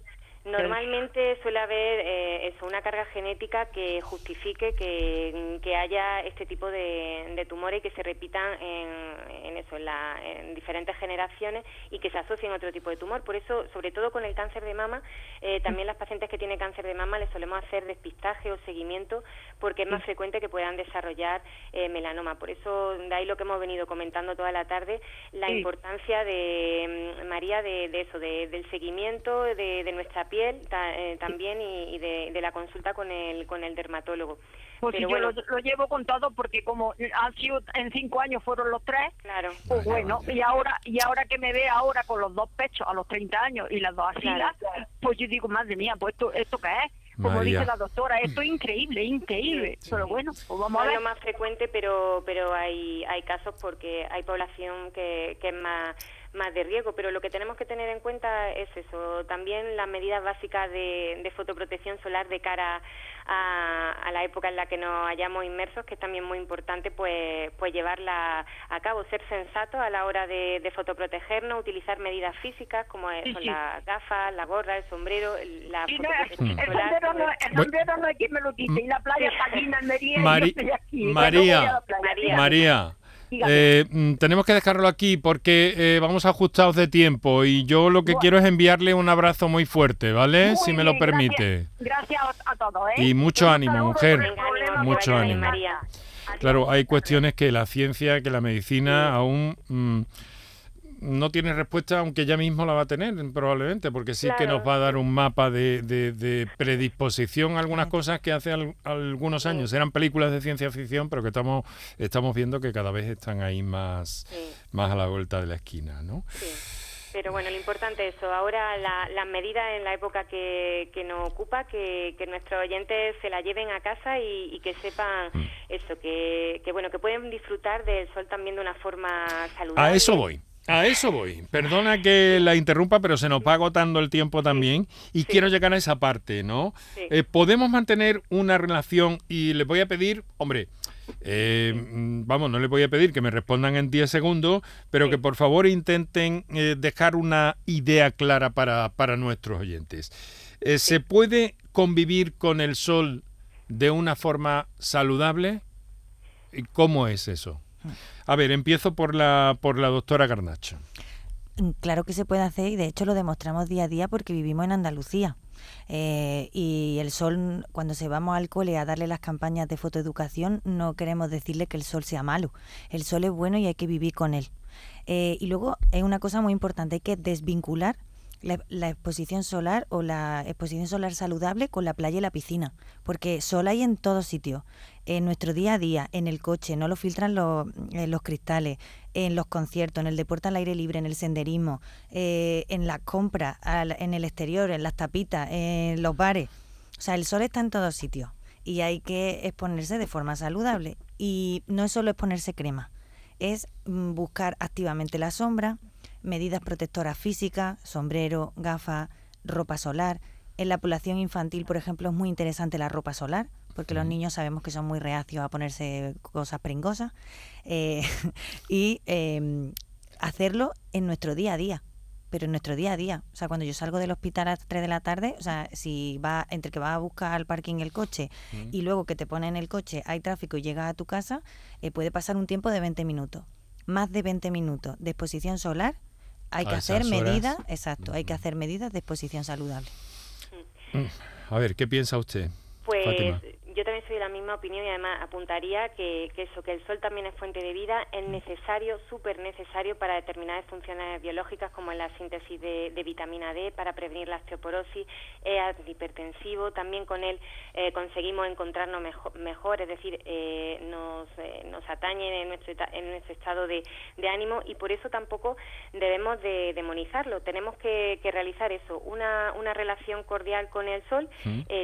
Normalmente suele haber eh, eso, una carga genética que justifique que, que haya este tipo de, de, tumores que se repitan en, en eso, en, la, en, diferentes generaciones y que se asocien a otro tipo de tumor. Por eso, sobre todo con el cáncer de mama, eh, también las pacientes que tienen cáncer de mama les solemos hacer despistaje o seguimiento porque es más frecuente que puedan desarrollar eh, melanoma. Por eso, de ahí lo que hemos venido comentando toda la tarde, la importancia de mm, María de, de eso, de, del seguimiento de, de nuestra piel eh, también y, de, la consulta con el, con el dermatólogo. Pues yo lo, llevo con todo porque como han sido en cinco años fueron los tres, claro. pues bueno, y ahora y ahora que me ve ahora con los dos pechos a los 30 años y las dos asilas, pues yo digo, madre mía, pues esto, ¿esto qué es? como dice la doctora, esto es increíble, increíble. Pero bueno, pues vamos a ver. Es lo más frecuente, pero pero hay hay casos porque hay población que, que es más más de riesgo, pero lo que tenemos que tener en cuenta es eso, también las medidas básicas de, de fotoprotección solar de cara a, la época en la que nos hayamos inmersos, que es también muy importante pues, pues llevarla a cabo, ser sensato a la hora de, de fotoprotegernos, utilizar medidas físicas como son las gafas, la gorra, el sombrero, la fotoprotección el, Sombrero no, el sombrero no hay quien me lo quite, y la playa Palina, María, María, María, eh, mm, tenemos que dejarlo aquí porque eh, vamos ajustados de tiempo y yo lo que quiero es enviarle un abrazo muy fuerte, ¿vale? si me lo permite. Gracias, a todos. ¿eh? Y mucho ánimo, mujer. Mucho ánimo. Claro, hay cuestiones que la ciencia, que la medicina aún... Mm, no tiene respuesta, aunque ya mismo la va a tener probablemente, porque sí que nos va a dar un mapa de, de, predisposición a algunas cosas que hace algunos años eran películas de ciencia ficción, pero que estamos, estamos viendo que cada vez están ahí más, más a la vuelta de la esquina, ¿no? Pero bueno, lo importante es eso. Ahora las medidas en la época que, que nos ocupa, que, que, nuestros oyentes se la lleven a casa y, que sepan mm. eso, que, que bueno, que pueden disfrutar del sol también de una forma saludable. A eso voy. A eso voy. Perdona que la interrumpa, pero se nos va agotando el tiempo también y quiero llegar a esa parte, ¿no? Eh, podemos mantener una relación y les voy a pedir, hombre, eh, vamos, no les voy a pedir que me respondan en 10 segundos, pero que por favor intenten eh, dejar una idea clara para, para nuestros oyentes. ¿Se puede convivir con el sol de una forma saludable? ¿Cómo es eso? A ver, empiezo por la, por la doctora Garnacho. Mm, claro que se puede hacer y de hecho lo demostramos día a día porque vivimos en Andalucía. Eh, y el sol, cuando se vamos al cole a darle las campañas de fotoeducación, no queremos decirle que el sol sea malo. El sol es bueno y hay que vivir con él. Eh, y luego es una cosa muy importante, hay que desvincular la, exposición solar o la exposición solar saludable con la playa y la piscina, porque sol hay en todos sitios, en nuestro día a día, en el coche, no lo filtran los, eh, los cristales, en los conciertos, en el deporte al aire libre, en el senderismo, eh, en las compras, en el exterior, en las tapitas, en los bares. O sea, el sol está en todos sitios y hay que exponerse de forma saludable. Y no es solo exponerse crema, es mm, buscar activamente la sombra, medidas protectoras físicas, sombrero, gafas, ropa solar. En la población infantil, por ejemplo, es muy interesante la ropa solar, porque los niños sabemos que son muy reacios a ponerse cosas pringosas. Eh, <laughs> y em, hacerlo en nuestro día a día pero en nuestro día a día. O sea, cuando yo salgo del hospital a las 3 de la tarde, o sea, si va entre que vas a buscar al parking el coche y luego que te ponen el coche, hay tráfico y llegas a tu casa, eh, puede pasar un tiempo de 20 minutos. Más de 20 minutos de exposición solar hay que hacer medidas, exacto, hay que hacer medidas de exposición saludable. A ver, ¿qué piensa usted? Pues yo también soy de la misma opinión y además apuntaría que, eso, que el sol también es fuente de vida, es necesario, súper necesario para determinadas funciones biológicas como la síntesis de, vitamina D, para prevenir la osteoporosis, es antihipertensivo, también con él eh, conseguimos encontrarnos mejor, es decir, eh, nos, eh, nos atañe en nuestro, en nuestro estado de, ánimo y por eso tampoco debemos de demonizarlo, tenemos que, realizar eso, una, una relación cordial con el sol,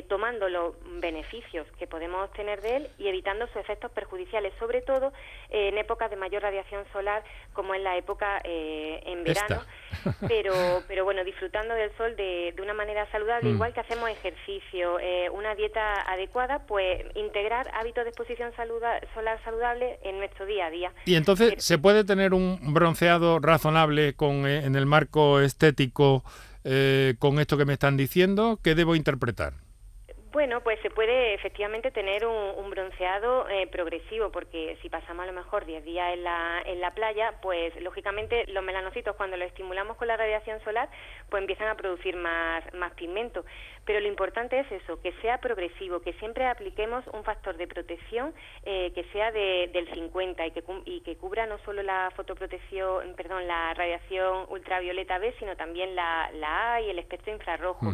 tomando los beneficios que podemos obtener de él y evitando sus efectos perjudiciales, sobre todo eh, en épocas de mayor radiación solar, como en la época eh, en verano, pero, <laughs> pero bueno, disfrutando del sol de, de una manera saludable, mm. igual que hacemos ejercicio, eh, una dieta adecuada, pues integrar hábitos de exposición solar saludable en nuestro día a día. Y entonces, ¿se puede tener un bronceado razonable con, en el marco estético con esto que me están diciendo? ¿Qué debo interpretar? Bueno, pues se puede efectivamente tener un, bronceado eh, progresivo, porque si pasamos a lo mejor 10 días en la, en la playa, pues lógicamente los melanocitos cuando los estimulamos con la radiación solar, pues empiezan a producir más, más pigmento. Pero lo importante es eso, que sea progresivo, que siempre apliquemos un factor de protección eh, que sea de, del 50 y que, y que cubra no solo la fotoprotección, perdón, la radiación ultravioleta B, sino también la, la A y el espectro infrarrojo.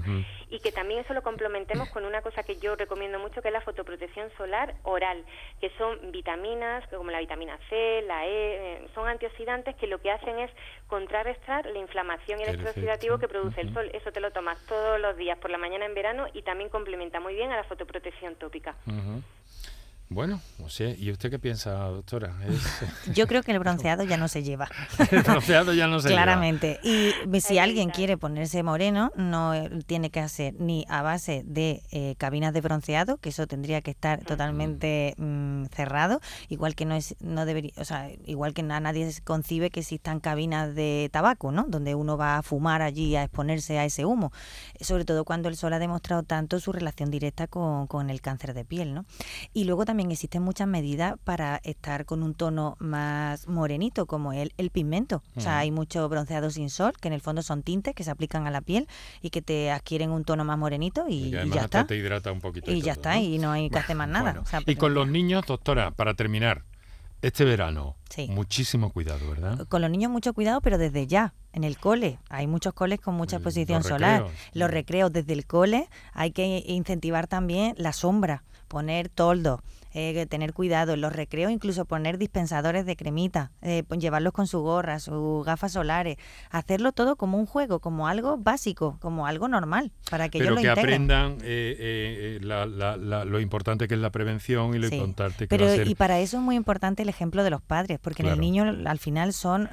Y que también eso lo complementemos con una cosa que yo recomiendo mucho, que es la fotoprotección solar oral, que son vitaminas como la vitamina C, la E, eh, son antioxidantes que lo que hacen es contrarrestar la inflamación y el estrés oxidativo que produce el sol. Eso te lo tomas todos los días por la mañana en verano y también complementa muy bien a la fotoprotección tópica. Bueno, o sea, ¿y usted qué piensa, doctora? <laughs> Yo creo que el bronceado ya no se lleva. <laughs> el bronceado ya no se Claramente. lleva. Claramente. Y si alguien quiere ponerse moreno, no tiene que hacer ni a base de eh, cabinas de bronceado, que eso tendría que estar totalmente mm, cerrado, igual que no es, no debería, o sea, igual que nadie concibe que existan cabinas de tabaco, ¿no? Donde uno va a fumar allí a exponerse a ese humo. Sobre todo cuando el sol ha demostrado tanto su relación directa con, con el cáncer de piel, ¿no? Y luego también existen muchas medidas para estar con un tono más morenito, como el, el pigmento. O sea, hay mucho bronceado sin sol, que en el fondo son tintes que se aplican a la piel y que te adquieren un tono más morenito y, ya está. te hidrata un poquito. Y, ya está, y no hay que hacer más nada. y con los niños, doctora, para terminar, este verano, muchísimo cuidado, ¿verdad? Con los niños mucho cuidado, pero desde ya, en el cole. Hay muchos coles con mucha exposición solar. Los recreos desde el cole hay que incentivar también la sombra, poner toldo, eh, tener cuidado en los recreos, incluso poner dispensadores de cremita, eh, llevarlos con su gorra, sus gafas solares, hacerlo todo como un juego, como algo básico, como algo normal, para que Pero ellos que lo aprendan eh, lo importante que es la prevención y lo importante que Pero, va a ser... Y para eso es muy importante el ejemplo de los padres, porque en el niño al final son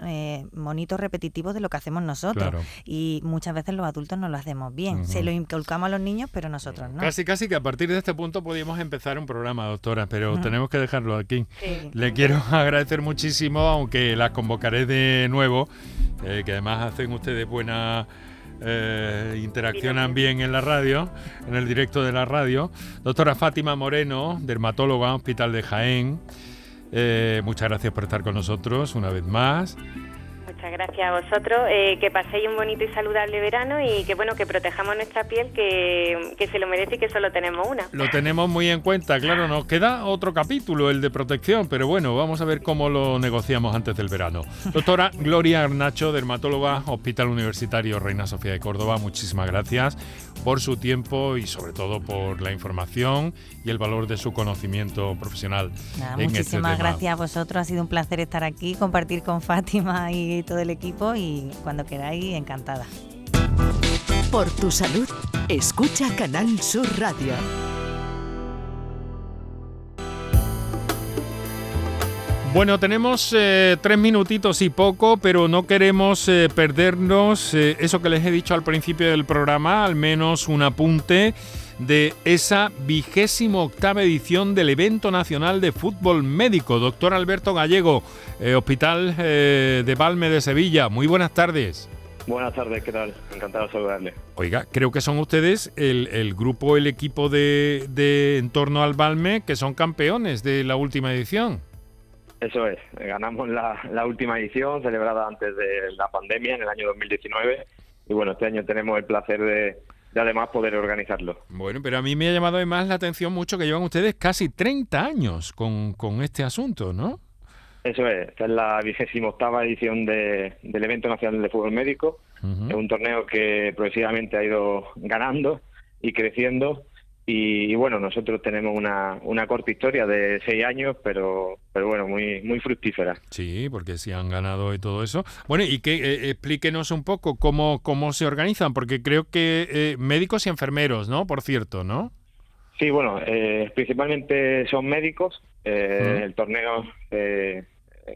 monitos repetitivos de lo que hacemos nosotros. Y muchas veces los adultos no lo hacemos bien. Se lo inculcamos a los niños, pero nosotros no. Casi, casi que a partir de este punto podríamos empezar un programa, doctora pero tenemos que dejarlo aquí. Le quiero <laughs> agradecer muchísimo, aunque las convocaré de nuevo, eh, que además hacen ustedes buena... Eh, interaccionan bien en la radio, en el directo de la radio. Doctora Fátima Moreno, dermatóloga, Hospital de Jaén. Eh, muchas gracias por estar con nosotros una vez más. Muchas gracias a vosotros. Eh, que paséis un bonito y saludable verano y que bueno que protejamos nuestra piel que, que, se lo merece y que solo tenemos una. Lo tenemos muy en cuenta, claro. Nos queda otro capítulo, el de protección, pero bueno, vamos a ver cómo lo negociamos antes del verano. Doctora Gloria Arnacho, dermatóloga, Hospital Universitario Reina Sofía de Córdoba, muchísimas gracias por su tiempo y sobre todo por la información y el valor de su conocimiento profesional. Este muchísimas gracias a vosotros, ha sido un placer estar aquí, compartir con Fátima y todo el equipo y cuando queráis, encantada. Por tu salud, escucha Canal Sur Radio. Bueno, tenemos eh, tres minutitos y poco, pero no queremos eh, perdernos eh, eso que les he dicho al principio del programa, al menos un apunte de esa vigésimo octava edición del evento nacional de fútbol médico. Doctor Alberto Gallego, Hospital de Valme de Sevilla. Muy buenas tardes. Buenas tardes, ¿qué tal? Encantado de saludarle. Oiga, creo que son ustedes el, grupo, el equipo de, de en torno al Balme que son campeones de la última edición. Eso es, ganamos la, última edición celebrada antes de la pandemia en el año 2019 y bueno, este año tenemos el placer de, además poder organizarlo. Bueno, pero a mí me ha llamado además la atención mucho que llevan ustedes casi 30 años con, este asunto, ¿no? Eso es, esta es la vigésima octava edición del evento nacional de fútbol médico. Es un torneo que progresivamente ha ido ganando y creciendo y, bueno, nosotros tenemos una, una corta historia de seis años, pero, pero bueno, muy, muy fructífera. Sí, porque sí han ganado y todo eso. Bueno, y que eh, explíquenos un poco cómo, cómo se organizan, porque creo que eh, médicos y enfermeros, ¿no? Por cierto, ¿no? Sí, bueno, eh, principalmente son médicos. El torneo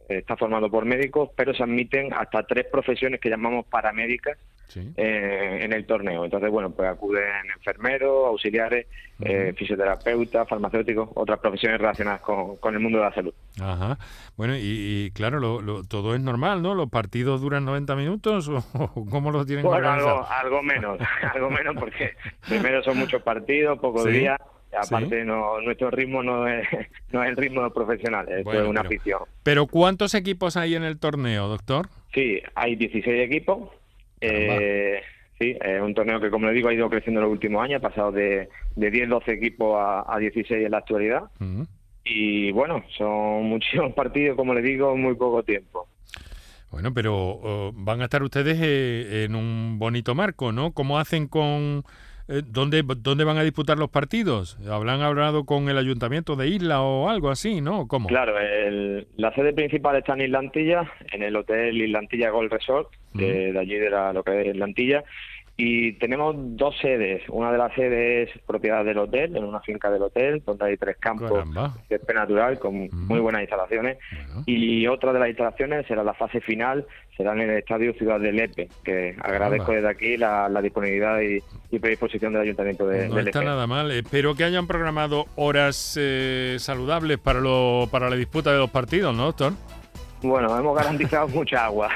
está formado por médicos, pero se admiten hasta tres profesiones que llamamos paramédicas eh, en el torneo. Entonces, bueno, pues acuden enfermeros, auxiliares, eh, fisioterapeutas, farmacéuticos, otras profesiones relacionadas con, el mundo de la salud. Ajá. Bueno, y, claro, lo, todo es normal, ¿no? ¿Los partidos duran 90 minutos <laughs> o, cómo los tienen bueno, algo, algo menos, <laughs> algo menos porque primero son muchos partidos, pocos días. Aparte, no, nuestro ritmo no es, <laughs> no es el ritmo profesional, es una afición. ¿Pero cuántos equipos hay en el torneo, doctor? Sí, hay 16 equipos eh, sí, es un torneo que, como le digo, ha ido creciendo en los últimos años, ha pasado de, de 10, 12 equipos a, 16 en la actualidad. Y bueno, son <laughs> muchísimos partidos, como le digo, en muy poco tiempo. Bueno, pero oh, van a estar ustedes eh, en un bonito marco, ¿no? ¿Cómo hacen con eh, ¿dónde, ¿dónde van a disputar los partidos? ¿Habrán hablado con el ayuntamiento de Isla o algo así, no? ¿Cómo? Claro, la sede principal está en Islantilla, en el Hotel Islantilla Gold Resort, de, allí de la, lo que es Islantilla, y tenemos dos sedes. Una de las sedes es propiedad del hotel, en una finca del hotel, donde hay tres campos de césped natural con muy buenas instalaciones. Y otra de las instalaciones será la fase final, será en el Estadio Ciudad de Lepe, que agradezco desde aquí la, disponibilidad y, predisposición del Ayuntamiento de, no está nada mal. Espero que hayan programado horas eh, saludables para, lo, para la disputa de los partidos, ¿no, doctor? Bueno, hemos garantizado <laughs> mucha agua,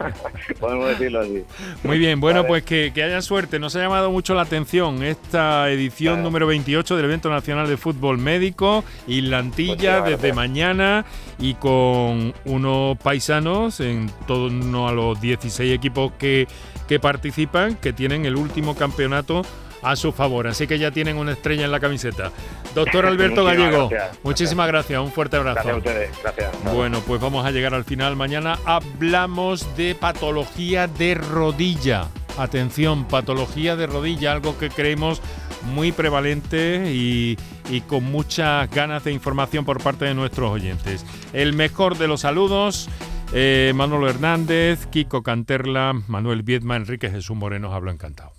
<laughs> podemos decirlo así. Muy bien, bueno, pues que, haya suerte. Nos ha llamado mucho la atención esta edición número 28 del Evento Nacional de Fútbol Médico, Islantilla, pues desde mañana y con unos paisanos en torno a los 16 equipos que, que participan, que tienen el último campeonato a su favor. Así que ya tienen una estrella en la camiseta. Doctor <laughs> Alberto Gallego, muchísimas gracias. Un fuerte abrazo. Gracias a ustedes. Gracias. Bueno, pues vamos a llegar al final. Mañana hablamos de patología de rodilla. Atención, patología de rodilla, algo que creemos muy prevalente y, con muchas ganas de información por parte de nuestros oyentes. El mejor de los saludos. Eh, Manolo Hernández, Kiko Canterla, Manuel Viedma, Enrique Jesús Moreno, hablo encantado.